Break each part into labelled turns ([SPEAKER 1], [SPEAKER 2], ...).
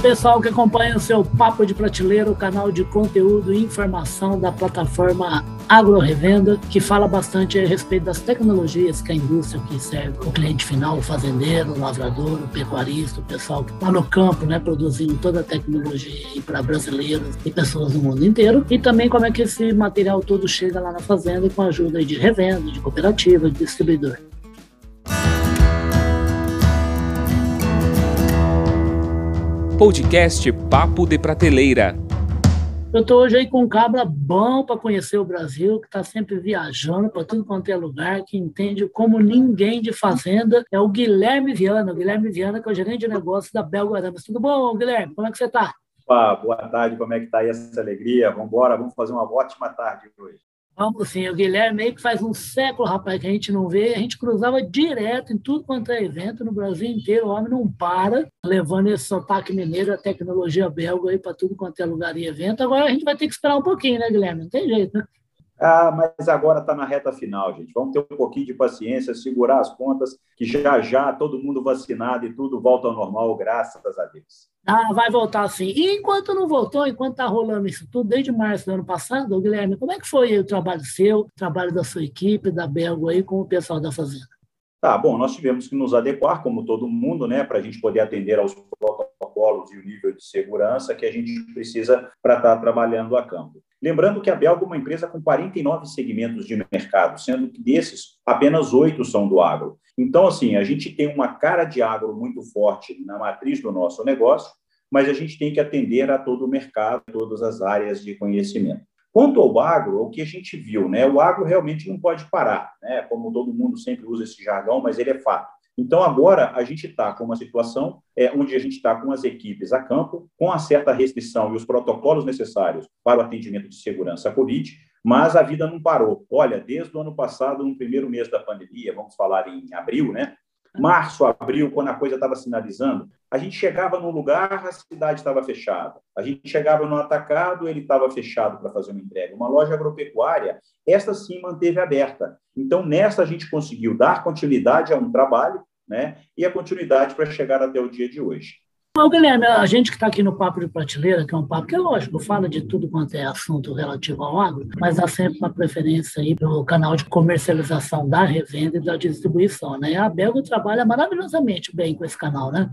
[SPEAKER 1] pessoal que acompanha o seu Papo de Prateleira, o canal de conteúdo e informação da plataforma Agro Revenda, que fala bastante a respeito das tecnologias que a indústria que serve o cliente final, o fazendeiro, o lavrador, o pecuarista, o pessoal que está no campo, né, produzindo toda a tecnologia para brasileiros e pessoas do mundo inteiro, e também como é que esse material todo chega lá na fazenda com a ajuda de revenda, de cooperativa, de distribuidor.
[SPEAKER 2] Podcast Papo de Prateleira.
[SPEAKER 1] Eu estou hoje aí com um cabra bom para conhecer o Brasil, que está sempre viajando para tudo quanto é lugar, que entende como ninguém de fazenda. É o Guilherme Viana. O Guilherme Viana, que é o gerente de negócios da Belguaramas. Tudo bom, Guilherme? Como é que você está?
[SPEAKER 3] boa tarde, como é que está aí essa alegria? Vamos embora, vamos fazer uma ótima tarde hoje.
[SPEAKER 1] Vamos sim, o Guilherme aí que faz um século, rapaz, que a gente não vê, a gente cruzava direto em tudo quanto é evento no Brasil inteiro, o homem não para, levando esse sotaque mineiro, a tecnologia belga aí para tudo quanto é lugar e evento. Agora a gente vai ter que esperar um pouquinho, né, Guilherme? Não tem jeito, né?
[SPEAKER 3] Ah, mas agora está na reta final, gente. Vamos ter um pouquinho de paciência, segurar as pontas, que já já todo mundo vacinado e tudo volta ao normal, graças a Deus.
[SPEAKER 1] Ah, vai voltar sim. E enquanto não voltou, enquanto está rolando isso tudo, desde março do ano passado, Guilherme, como é que foi o trabalho seu, o trabalho da sua equipe, da Belgo aí, com o pessoal da Fazenda?
[SPEAKER 3] Tá, bom, nós tivemos que nos adequar, como todo mundo, né, para a gente poder atender aos protocolos e o nível de segurança que a gente precisa para estar tá trabalhando a campo. Lembrando que a Belga é uma empresa com 49 segmentos de mercado, sendo que desses, apenas oito são do agro. Então, assim, a gente tem uma cara de agro muito forte na matriz do nosso negócio, mas a gente tem que atender a todo o mercado, todas as áreas de conhecimento. Quanto ao agro, o que a gente viu, né? O agro realmente não pode parar, né? Como todo mundo sempre usa esse jargão, mas ele é fato. Então, agora, a gente está com uma situação é, onde a gente está com as equipes a campo, com a certa restrição e os protocolos necessários para o atendimento de segurança à Covid, mas a vida não parou. Olha, desde o ano passado, no primeiro mês da pandemia, vamos falar em abril, né? Março, abril, quando a coisa estava sinalizando, a gente chegava num lugar, a cidade estava fechada. A gente chegava no atacado, ele estava fechado para fazer uma entrega. Uma loja agropecuária, essa sim manteve aberta. Então, nessa a gente conseguiu dar continuidade a um trabalho né? e a continuidade para chegar até o dia de hoje.
[SPEAKER 1] Bom, Guilherme, a gente que está aqui no Papo de Prateleira, que é um papo que é lógico, fala de tudo quanto é assunto relativo ao agro, mas há sempre uma preferência aí pelo canal de comercialização da revenda e da distribuição, né? A Belga trabalha maravilhosamente bem com esse canal, né?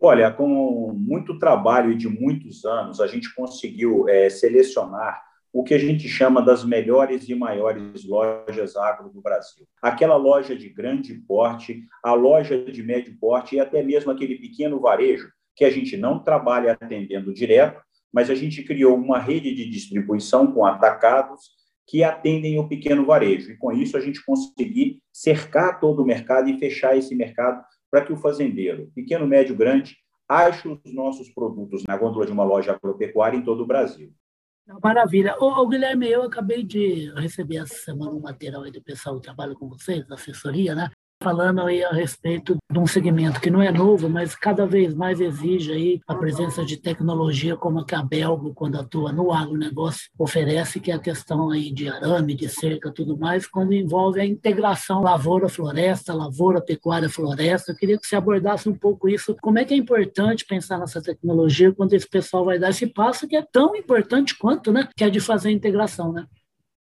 [SPEAKER 3] Olha, com muito trabalho e de muitos anos, a gente conseguiu é, selecionar o que a gente chama das melhores e maiores lojas agro do Brasil. Aquela loja de grande porte, a loja de médio porte e até mesmo aquele pequeno varejo que a gente não trabalha atendendo direto, mas a gente criou uma rede de distribuição com atacados que atendem o pequeno varejo. E com isso a gente conseguir cercar todo o mercado e fechar esse mercado para que o fazendeiro, pequeno, médio, grande, ache os nossos produtos na gôndola de uma loja agropecuária em todo o Brasil.
[SPEAKER 1] Maravilha. Ô, ô, Guilherme, eu acabei de receber essa semana um material aí do pessoal que trabalha com vocês, da assessoria, né? Falando aí a respeito de um segmento que não é novo, mas cada vez mais exige aí a presença de tecnologia como a que a Belgo, quando atua no agronegócio, oferece, que é a questão aí de arame, de cerca, tudo mais, quando envolve a integração lavoura-floresta, lavoura-pecuária-floresta. Eu queria que você abordasse um pouco isso. Como é que é importante pensar nessa tecnologia quando esse pessoal vai dar esse passo que é tão importante quanto, né? Que é de fazer a integração, né?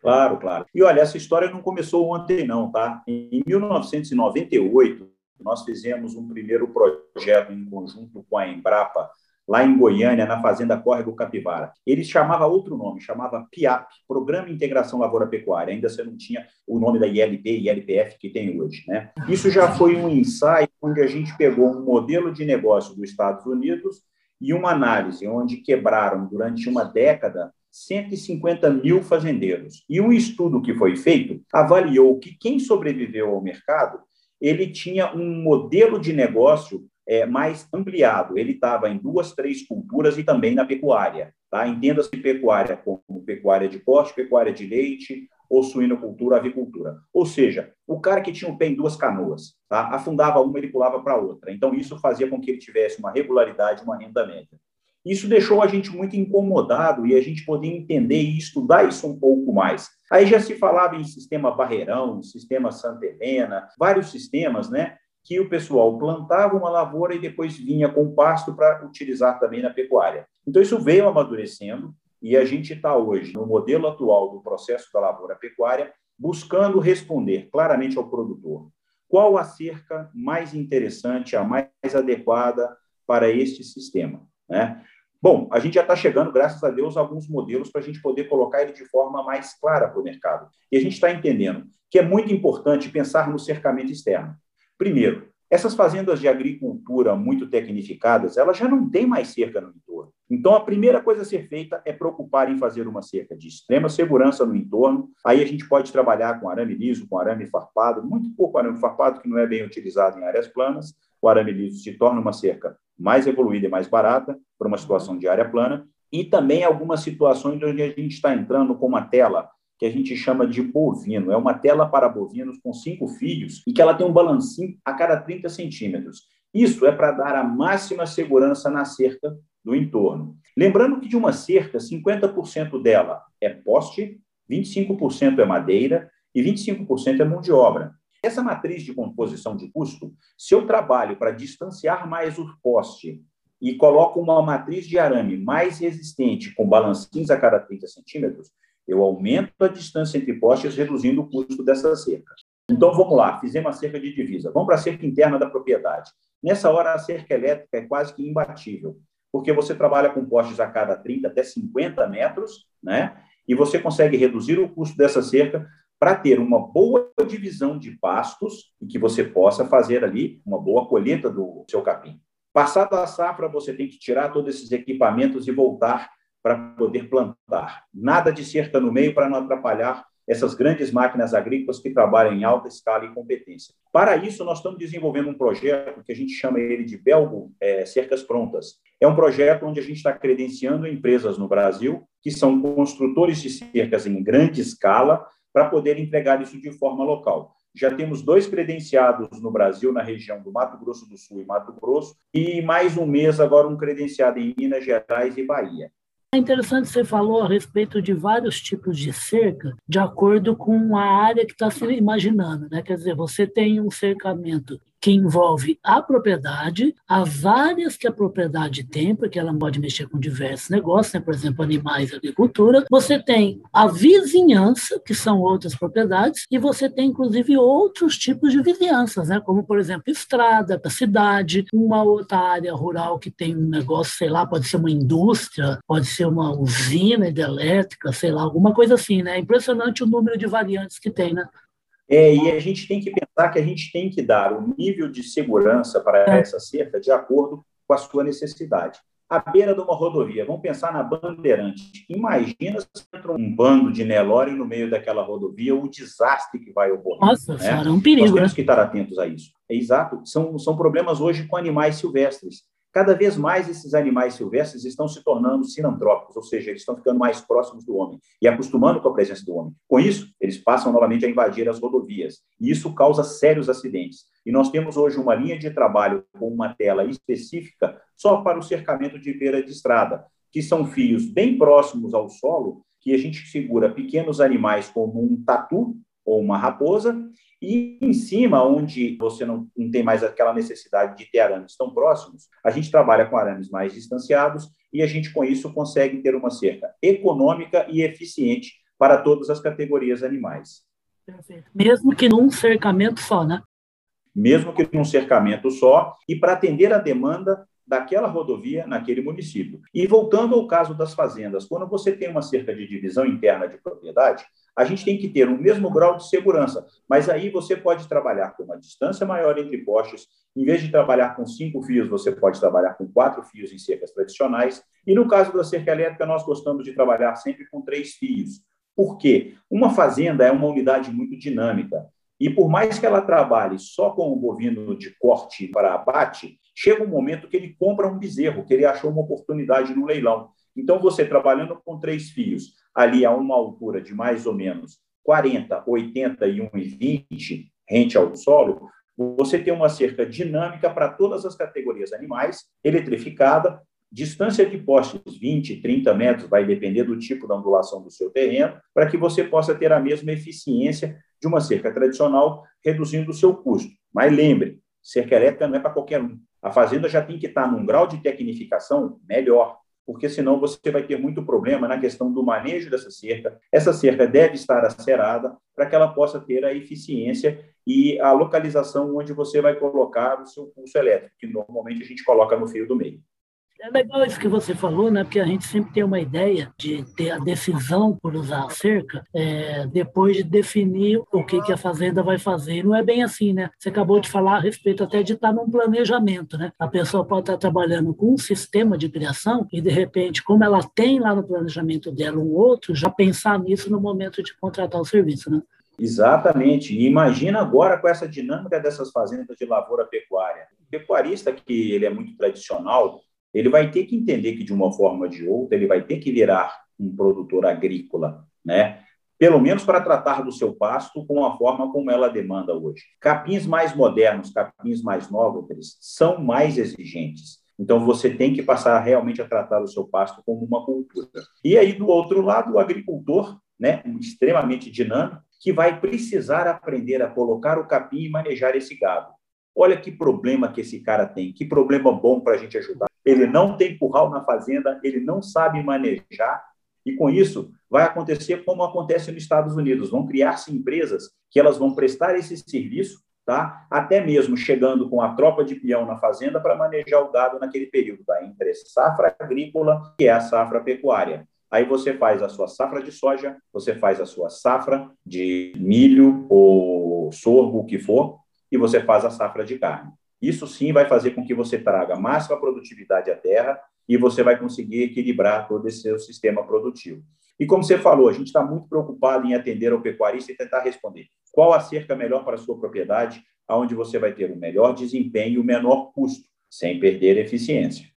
[SPEAKER 3] Claro, claro. E olha, essa história não começou ontem, não, tá? Em 1998, nós fizemos um primeiro projeto em conjunto com a Embrapa, lá em Goiânia, na Fazenda Córrego Capivara. Ele chamava outro nome, chamava PIAP, Programa Integração Lavoura Pecuária. Ainda você não tinha o nome da ILP e ILPF que tem hoje, né? Isso já foi um ensaio onde a gente pegou um modelo de negócio dos Estados Unidos e uma análise onde quebraram durante uma década 150 mil fazendeiros. E um estudo que foi feito avaliou que quem sobreviveu ao mercado, ele tinha um modelo de negócio é, mais ampliado. Ele estava em duas, três culturas e também na pecuária. Tá? Entenda-se pecuária como pecuária de corte, pecuária de leite, ou suinocultura, avicultura. Ou seja, o cara que tinha o pé em duas canoas, tá? afundava uma, ele pulava para outra. Então, isso fazia com que ele tivesse uma regularidade, uma renda média. Isso deixou a gente muito incomodado e a gente podia entender e estudar isso um pouco mais. Aí já se falava em sistema Barreirão, sistema Santa Helena, vários sistemas, né? que o pessoal plantava uma lavoura e depois vinha com pasto para utilizar também na pecuária. Então, isso veio amadurecendo e a gente está hoje, no modelo atual do processo da lavoura pecuária, buscando responder claramente ao produtor qual a cerca mais interessante, a mais adequada para este sistema. Né? Bom, a gente já está chegando, graças a Deus, a alguns modelos para a gente poder colocar ele de forma mais clara para o mercado. E a gente está entendendo que é muito importante pensar no cercamento externo. Primeiro, essas fazendas de agricultura muito tecnificadas, elas já não têm mais cerca no entorno. Então, a primeira coisa a ser feita é preocupar em fazer uma cerca de extrema segurança no entorno. Aí a gente pode trabalhar com arame liso, com arame farpado, muito pouco arame farpado, que não é bem utilizado em áreas planas. O arame liso se torna uma cerca mais evoluída e mais barata para uma situação de área plana. E também algumas situações onde a gente está entrando com uma tela que a gente chama de bovino. É uma tela para bovinos com cinco fios e que ela tem um balancinho a cada 30 centímetros. Isso é para dar a máxima segurança na cerca do entorno. Lembrando que de uma cerca, 50% dela é poste, 25% é madeira e 25% é mão de obra. Essa matriz de composição de custo, se eu trabalho para distanciar mais o poste e coloco uma matriz de arame mais resistente, com balancinhos a cada 30 centímetros, eu aumento a distância entre postes, reduzindo o custo dessa cerca. Então, vamos lá, fizemos a cerca de divisa. Vamos para a cerca interna da propriedade. Nessa hora, a cerca elétrica é quase que imbatível, porque você trabalha com postes a cada 30 até 50 metros, né? E você consegue reduzir o custo dessa cerca para ter uma boa divisão de pastos e que você possa fazer ali uma boa colheita do seu capim. Passada a safra, você tem que tirar todos esses equipamentos e voltar para poder plantar. Nada de cerca no meio para não atrapalhar essas grandes máquinas agrícolas que trabalham em alta escala e competência. Para isso, nós estamos desenvolvendo um projeto que a gente chama ele de Belgo é, Cercas Prontas. É um projeto onde a gente está credenciando empresas no Brasil que são construtores de cercas em grande escala para poder entregar isso de forma local. Já temos dois credenciados no Brasil, na região do Mato Grosso do Sul e Mato Grosso, e mais um mês agora um credenciado em Minas Gerais e Bahia.
[SPEAKER 1] É interessante você falou a respeito de vários tipos de cerca, de acordo com a área que está se imaginando. Né? Quer dizer, você tem um cercamento que envolve a propriedade, as áreas que a propriedade tem, porque ela pode mexer com diversos negócios, né? por exemplo, animais e agricultura. Você tem a vizinhança, que são outras propriedades, e você tem, inclusive, outros tipos de vizinhanças, né? como, por exemplo, estrada, cidade, uma outra área rural que tem um negócio, sei lá, pode ser uma indústria, pode ser uma usina hidrelétrica, sei lá, alguma coisa assim. Né? É impressionante o número de variantes que tem, né?
[SPEAKER 3] É, e a gente tem que pensar que a gente tem que dar o nível de segurança para é. essa cerca de acordo com a sua necessidade. À beira de uma rodovia, vamos pensar na Bandeirante. Imagina se entra um bando de Nelore no meio daquela rodovia, o desastre que vai ocorrer.
[SPEAKER 1] Nossa, né? é um perigo.
[SPEAKER 3] Nós temos né? que estar atentos a isso. É exato. São, são problemas hoje com animais silvestres. Cada vez mais esses animais silvestres estão se tornando sinantrópicos, ou seja, eles estão ficando mais próximos do homem e acostumando com a presença do homem. Com isso, eles passam novamente a invadir as rodovias, e isso causa sérios acidentes. E nós temos hoje uma linha de trabalho com uma tela específica só para o cercamento de beira de estrada, que são fios bem próximos ao solo, que a gente segura pequenos animais como um tatu ou uma raposa, e em cima, onde você não, não tem mais aquela necessidade de ter arames tão próximos, a gente trabalha com arames mais distanciados e a gente, com isso, consegue ter uma cerca econômica e eficiente para todas as categorias animais.
[SPEAKER 1] Mesmo que num cercamento só, né?
[SPEAKER 3] Mesmo que num cercamento só, e para atender a demanda daquela rodovia naquele município. E voltando ao caso das fazendas, quando você tem uma cerca de divisão interna de propriedade, a gente tem que ter o mesmo grau de segurança, mas aí você pode trabalhar com uma distância maior entre postes. Em vez de trabalhar com cinco fios, você pode trabalhar com quatro fios em cercas tradicionais. E no caso da cerca elétrica, nós gostamos de trabalhar sempre com três fios. Por quê? Uma fazenda é uma unidade muito dinâmica. E por mais que ela trabalhe só com o bovino de corte para abate, chega um momento que ele compra um bezerro, que ele achou uma oportunidade no leilão. Então, você trabalhando com três fios, ali a uma altura de mais ou menos 40, 80 e 1,20 rente ao solo, você tem uma cerca dinâmica para todas as categorias animais, eletrificada, distância de postes 20, 30 metros, vai depender do tipo da ondulação do seu terreno, para que você possa ter a mesma eficiência de uma cerca tradicional, reduzindo o seu custo. Mas lembre, cerca elétrica não é para qualquer um. A fazenda já tem que estar num grau de tecnificação melhor, porque senão você vai ter muito problema na questão do manejo dessa cerca. Essa cerca deve estar acerada para que ela possa ter a eficiência e a localização onde você vai colocar o seu pulso elétrico, que normalmente a gente coloca no fio do meio.
[SPEAKER 1] É legal isso que você falou, né? Porque a gente sempre tem uma ideia de ter a decisão por usar a cerca é, depois de definir o que, que a fazenda vai fazer. Não é bem assim, né? Você acabou de falar a respeito até de estar num planejamento, né? A pessoa pode estar trabalhando com um sistema de criação e, de repente, como ela tem lá no planejamento dela um outro, já pensar nisso no momento de contratar o serviço, né?
[SPEAKER 3] Exatamente. E imagina agora com essa dinâmica dessas fazendas de lavoura pecuária. O pecuarista que ele é muito tradicional, ele vai ter que entender que, de uma forma ou de outra, ele vai ter que virar um produtor agrícola, né? pelo menos para tratar do seu pasto com a forma como ela demanda hoje. Capins mais modernos, capins mais novos, são mais exigentes. Então, você tem que passar realmente a tratar o seu pasto como uma cultura. E aí, do outro lado, o agricultor, né, extremamente dinâmico, que vai precisar aprender a colocar o capim e manejar esse gado. Olha que problema que esse cara tem, que problema bom para a gente ajudar ele não tem curral na fazenda, ele não sabe manejar, e com isso vai acontecer como acontece nos Estados Unidos, vão criar-se empresas que elas vão prestar esse serviço, tá? até mesmo chegando com a tropa de peão na fazenda para manejar o gado naquele período, tá? entre safra agrícola e a safra pecuária. Aí você faz a sua safra de soja, você faz a sua safra de milho ou sorgo, o que for, e você faz a safra de carne. Isso sim vai fazer com que você traga máxima produtividade à terra e você vai conseguir equilibrar todo esse seu sistema produtivo. E como você falou, a gente está muito preocupado em atender ao pecuarista e tentar responder qual a cerca melhor para a sua propriedade, aonde você vai ter o melhor desempenho e o menor custo, sem perder eficiência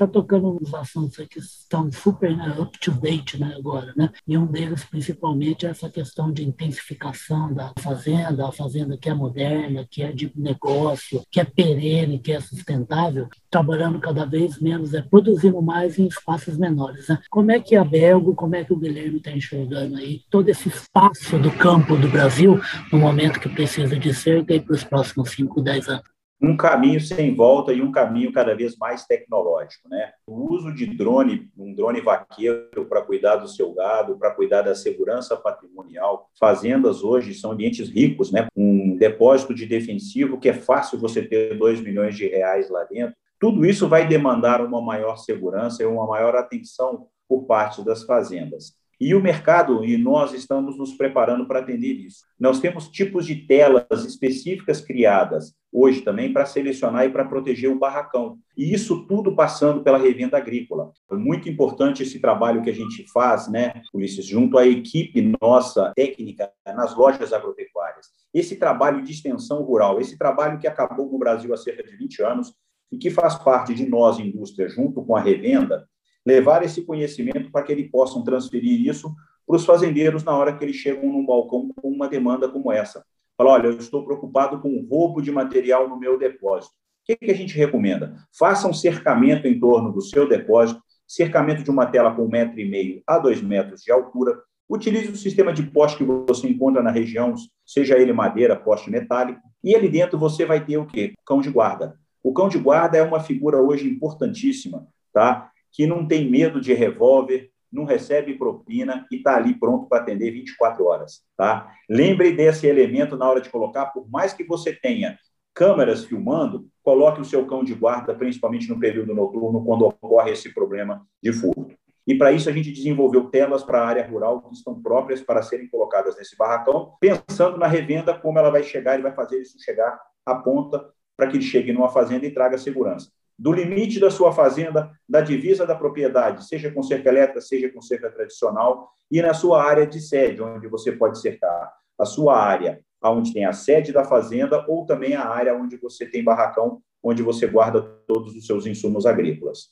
[SPEAKER 1] está tocando nos assuntos que estão super né, up to date né, agora, né? E um deles, principalmente, é essa questão de intensificação da fazenda, a fazenda que é moderna, que é de negócio, que é perene, que é sustentável, trabalhando cada vez menos, é produzindo mais em espaços menores. Né? Como é que a Belgo, como é que o Guilherme está enxergando aí todo esse espaço do campo do Brasil no momento que precisa de cerca para os próximos 5, 10 anos?
[SPEAKER 3] Um caminho sem volta e um caminho cada vez mais tecnológico. Né? O uso de drone, um drone vaqueiro para cuidar do seu gado, para cuidar da segurança patrimonial. Fazendas hoje são ambientes ricos, né? um depósito de defensivo que é fácil você ter 2 milhões de reais lá dentro. Tudo isso vai demandar uma maior segurança e uma maior atenção por parte das fazendas. E o mercado, e nós estamos nos preparando para atender isso. Nós temos tipos de telas específicas criadas hoje também para selecionar e para proteger o barracão. E isso tudo passando pela revenda agrícola. É muito importante esse trabalho que a gente faz, né, Ulisses, junto à equipe nossa técnica nas lojas agropecuárias. Esse trabalho de extensão rural, esse trabalho que acabou no Brasil há cerca de 20 anos e que faz parte de nós, indústria, junto com a revenda, levar esse conhecimento para que eles possam transferir isso para os fazendeiros na hora que eles chegam num balcão com uma demanda como essa. Fala, olha, eu estou preocupado com o roubo de material no meu depósito. O que, a gente recomenda? Faça um cercamento em torno do seu depósito, cercamento de uma tela com um metro e meio a dois metros de altura. Utilize o sistema de poste que você encontra na região, seja ele madeira, poste metálico, e ali dentro você vai ter o quê? Cão de guarda. O cão de guarda é uma figura hoje importantíssima, tá? Que não tem medo de revólver, não recebe propina e está ali pronto para atender 24 horas. Tá? Lembre desse elemento na hora de colocar, por mais que você tenha câmeras filmando, coloque o seu cão de guarda, principalmente no período noturno, quando ocorre esse problema de furto. E para isso a gente desenvolveu telas para a área rural que estão próprias para serem colocadas nesse barracão, pensando na revenda, como ela vai chegar e vai fazer isso chegar à ponta para que ele chegue numa fazenda e traga segurança do limite da sua fazenda, da divisa da propriedade, seja com cerca elétrica, seja com cerca tradicional, e na sua área de sede, onde você pode cercar a sua área, onde tem a sede da fazenda, ou também a área onde você tem barracão, onde você guarda todos os seus insumos agrícolas.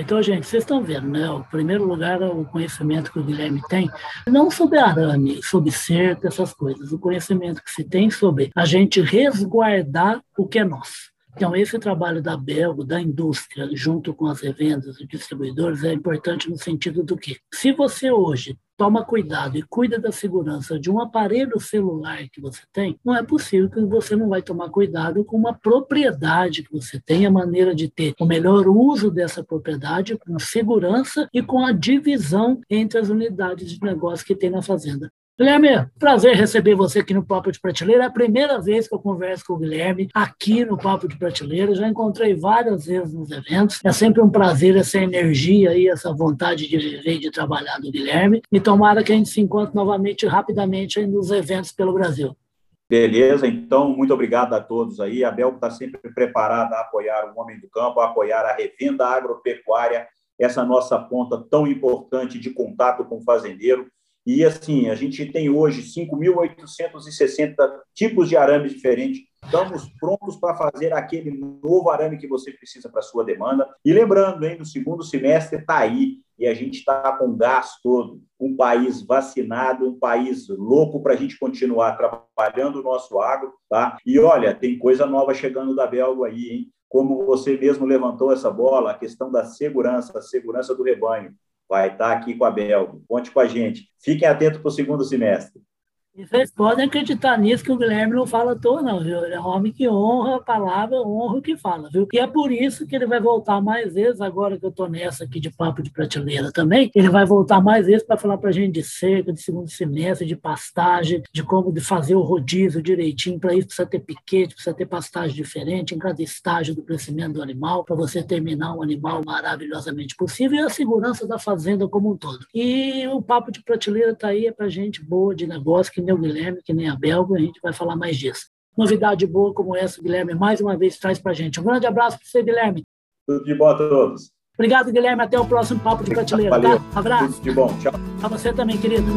[SPEAKER 1] Então, gente, vocês estão vendo, né? O primeiro lugar é o conhecimento que o Guilherme tem, não sobre arame, sobre cerca, essas coisas. O conhecimento que se tem sobre a gente resguardar o que é nosso. Então, esse trabalho da Belgo, da indústria, junto com as revendas e distribuidores, é importante no sentido do que, se você hoje toma cuidado e cuida da segurança de um aparelho celular que você tem, não é possível que você não vai tomar cuidado com uma propriedade que você tem, a maneira de ter o melhor uso dessa propriedade com segurança e com a divisão entre as unidades de negócio que tem na fazenda. Guilherme, prazer receber você aqui no Papo de Prateleira. É a primeira vez que eu converso com o Guilherme aqui no Papo de Prateleira. Já encontrei várias vezes nos eventos. É sempre um prazer essa energia e essa vontade de viver e de trabalhar do Guilherme. E tomara que a gente se encontre novamente rapidamente nos eventos pelo Brasil.
[SPEAKER 3] Beleza, então, muito obrigado a todos aí. A Bel está sempre preparada a apoiar o homem do campo, a apoiar a revenda agropecuária, essa nossa ponta tão importante de contato com o fazendeiro. E assim, a gente tem hoje 5.860 tipos de arames diferentes. Estamos prontos para fazer aquele novo arame que você precisa para a sua demanda. E lembrando, hein, no segundo semestre está aí e a gente está com gás todo. Um país vacinado, um país louco para a gente continuar trabalhando o nosso agro. Tá? E olha, tem coisa nova chegando da Belga aí, hein? Como você mesmo levantou essa bola, a questão da segurança, a segurança do rebanho vai estar aqui com a Bel. Conte com a gente. Fiquem atentos para o segundo semestre.
[SPEAKER 1] E vocês podem acreditar nisso que o Guilherme não fala à toa, não, viu? Ele é um homem que honra a palavra, honra o que fala, viu? E é por isso que ele vai voltar mais vezes, agora que eu estou nessa aqui de papo de prateleira também, ele vai voltar mais vezes para falar para a gente de cerca, de segundo semestre, de pastagem, de como de fazer o rodízio direitinho. Para isso precisa ter piquete, precisa ter pastagem diferente em cada estágio do crescimento do animal, para você terminar um animal maravilhosamente possível, e a segurança da fazenda como um todo. E o papo de prateleira está aí, é para gente boa de negócio, que nem o Guilherme, que nem a Belga, a gente vai falar mais disso. Novidade boa como essa, o Guilherme, mais uma vez traz para a gente. Um grande abraço para você, Guilherme.
[SPEAKER 3] Tudo de bom a todos.
[SPEAKER 1] Obrigado, Guilherme. Até o próximo Papo de Prateleira.
[SPEAKER 3] Valeu.
[SPEAKER 1] Tá? Abraço.
[SPEAKER 3] Tudo de bom. Tchau.
[SPEAKER 1] Para você também, querido.